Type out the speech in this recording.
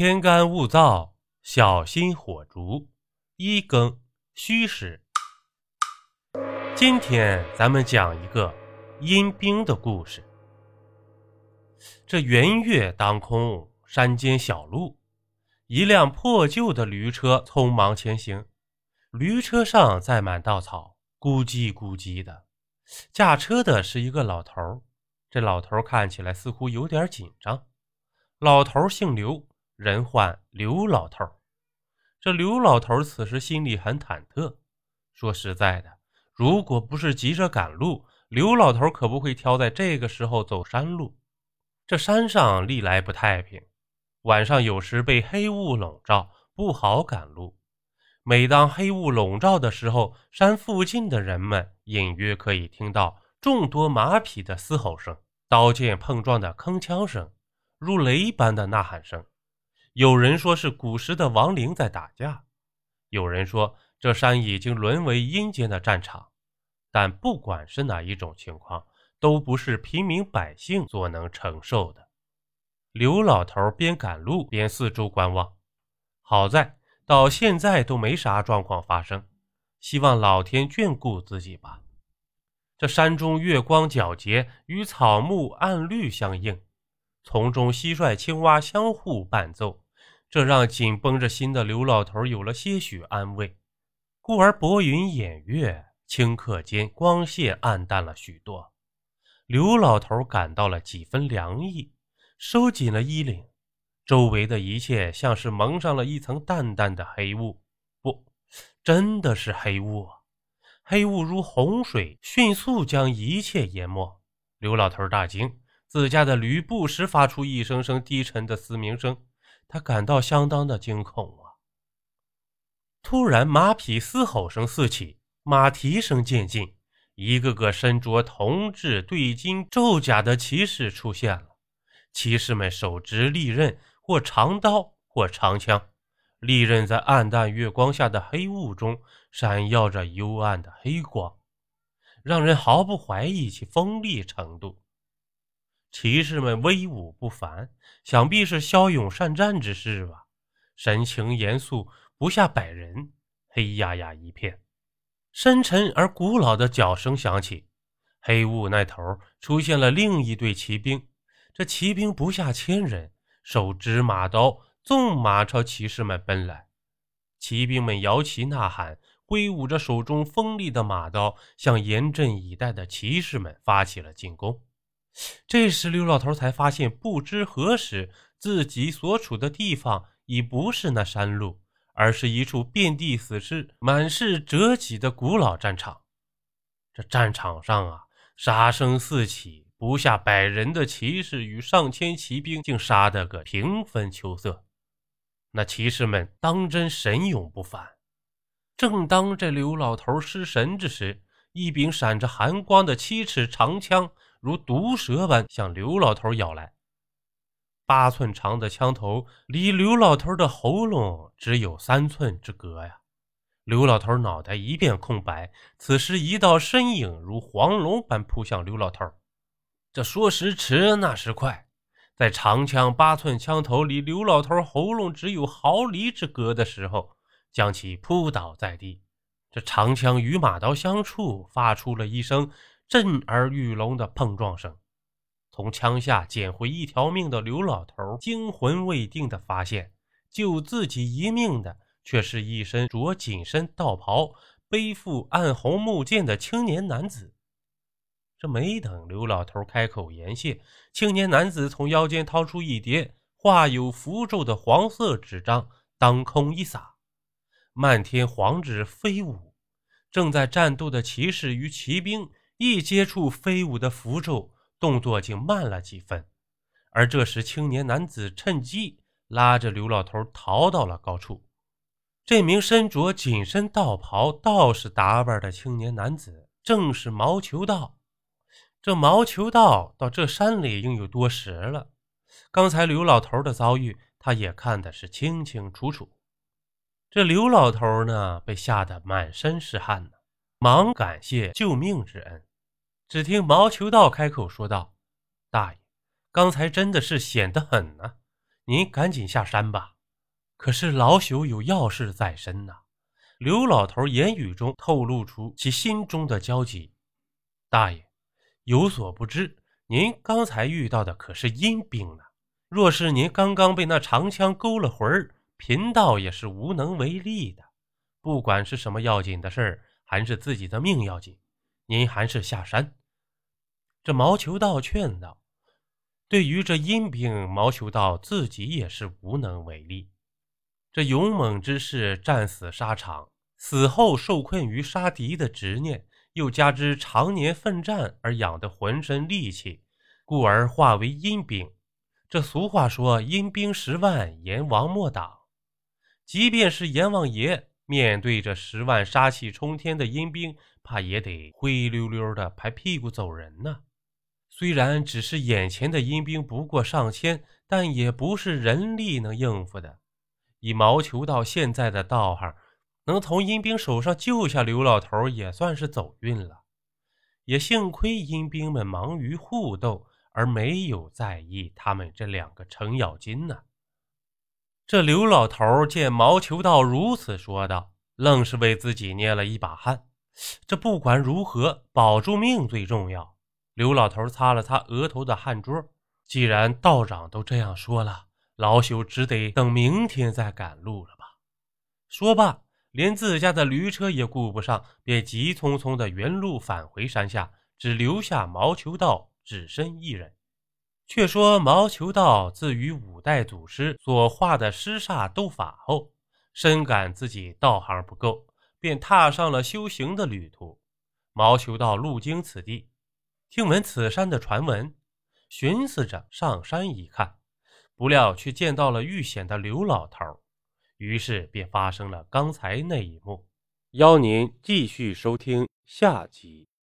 天干物燥，小心火烛。一更虚实。今天咱们讲一个阴兵的故事。这圆月当空，山间小路，一辆破旧的驴车匆忙前行，驴车上载满稻草，咕叽咕叽的。驾车的是一个老头，这老头看起来似乎有点紧张。老头姓刘，人唤刘老头。这刘老头此时心里很忐忑。说实在的，如果不是急着赶路，刘老头可不会挑在这个时候走山路。这山上历来不太平，晚上有时被黑雾笼罩，不好赶路。每当黑雾笼罩的时候，山附近的人们隐约可以听到众多马匹的嘶吼声、刀剑碰撞的铿锵声、如雷般的呐喊声。有人说是古时的亡灵在打架，有人说这山已经沦为阴间的战场。但不管是哪一种情况，都不是平民百姓所能承受的。刘老头边赶路边四周观望，好在到现在都没啥状况发生，希望老天眷顾自己吧。这山中月光皎洁，与草木暗绿相映。从中蟋蟀、青蛙相互伴奏，这让紧绷着心的刘老头有了些许安慰。故而薄云掩月，顷刻间光线暗淡了许多。刘老头感到了几分凉意，收紧了衣领。周围的一切像是蒙上了一层淡淡的黑雾，不，真的是黑雾啊！黑雾如洪水，迅速将一切淹没。刘老头大惊。自家的驴不时发出一声声低沉的嘶鸣声，他感到相当的惊恐啊！突然，马匹嘶吼声四起，马蹄声渐近，一个个身着铜制对襟胄甲的骑士出现了。骑士们手执利刃，或长刀，或长枪。利刃在暗淡月光下的黑雾中闪耀着幽暗的黑光，让人毫不怀疑其锋利程度。骑士们威武不凡，想必是骁勇善战之士吧？神情严肃，不下百人。黑压压一片，深沉而古老的脚声响起。黑雾那头出现了另一队骑兵，这骑兵不下千人，手执马刀，纵马朝骑士们奔来。骑兵们摇旗呐喊，挥舞着手中锋利的马刀，向严阵以待的骑士们发起了进攻。这时，刘老头才发现，不知何时自己所处的地方已不是那山路，而是一处遍地死尸、满是折戟的古老战场。这战场上啊，杀声四起，不下百人的骑士与上千骑兵竟杀得个平分秋色。那骑士们当真神勇不凡。正当这刘老头失神之时，一柄闪着寒光的七尺长枪。如毒蛇般向刘老头咬来，八寸长的枪头离刘老头的喉咙只有三寸之隔呀！刘老头脑袋一片空白。此时，一道身影如黄龙般扑向刘老头。这说时迟，那时快，在长枪八寸枪头离刘老头喉咙只有毫厘之隔的时候，将其扑倒在地。这长枪与马刀相触，发出了一声。震耳欲聋的碰撞声，从枪下捡回一条命的刘老头惊魂未定的发现，救自己一命的却是一身着紧身道袍、背负暗红木剑的青年男子。这没等刘老头开口言谢，青年男子从腰间掏出一叠画有符咒的黄色纸张，当空一撒，漫天黄纸飞舞。正在战斗的骑士与骑兵。一接触飞舞的符咒，动作竟慢了几分。而这时，青年男子趁机拉着刘老头逃到了高处。这名身着紧身道袍、道士打扮的青年男子，正是毛球道。这毛球道到这山里应有多时了，刚才刘老头的遭遇，他也看的是清清楚楚。这刘老头呢，被吓得满身是汗呢，忙感谢救命之恩。只听毛求道开口说道：“大爷，刚才真的是险得很呢！您赶紧下山吧。可是老朽有要事在身呐。刘老头言语中透露出其心中的焦急。大爷，有所不知，您刚才遇到的可是阴兵呢。若是您刚刚被那长枪勾了魂儿，贫道也是无能为力的。不管是什么要紧的事儿，还是自己的命要紧，您还是下山。这毛求道劝道：“对于这阴兵，毛求道自己也是无能为力。这勇猛之士战死沙场，死后受困于杀敌的执念，又加之常年奋战而养的浑身力气，故而化为阴兵。这俗话说：‘阴兵十万，阎王莫挡。’即便是阎王爷。”面对着十万杀气冲天的阴兵，怕也得灰溜溜的拍屁股走人呢。虽然只是眼前的阴兵不过上千，但也不是人力能应付的。以毛求道现在的道行，能从阴兵手上救下刘老头，也算是走运了。也幸亏阴兵们忙于互斗，而没有在意他们这两个程咬金呢。这刘老头见毛求道如此说道，愣是为自己捏了一把汗。这不管如何，保住命最重要。刘老头擦了擦额头的汗珠，既然道长都这样说了，老朽只得等明天再赶路了吧。说罢，连自家的驴车也顾不上，便急匆匆的原路返回山下，只留下毛求道只身一人。却说毛求道自与五代祖师所画的尸煞斗法后，深感自己道行不够，便踏上了修行的旅途。毛求道路经此地，听闻此山的传闻，寻思着上山一看，不料却见到了遇险的刘老头，于是便发生了刚才那一幕。邀您继续收听下集。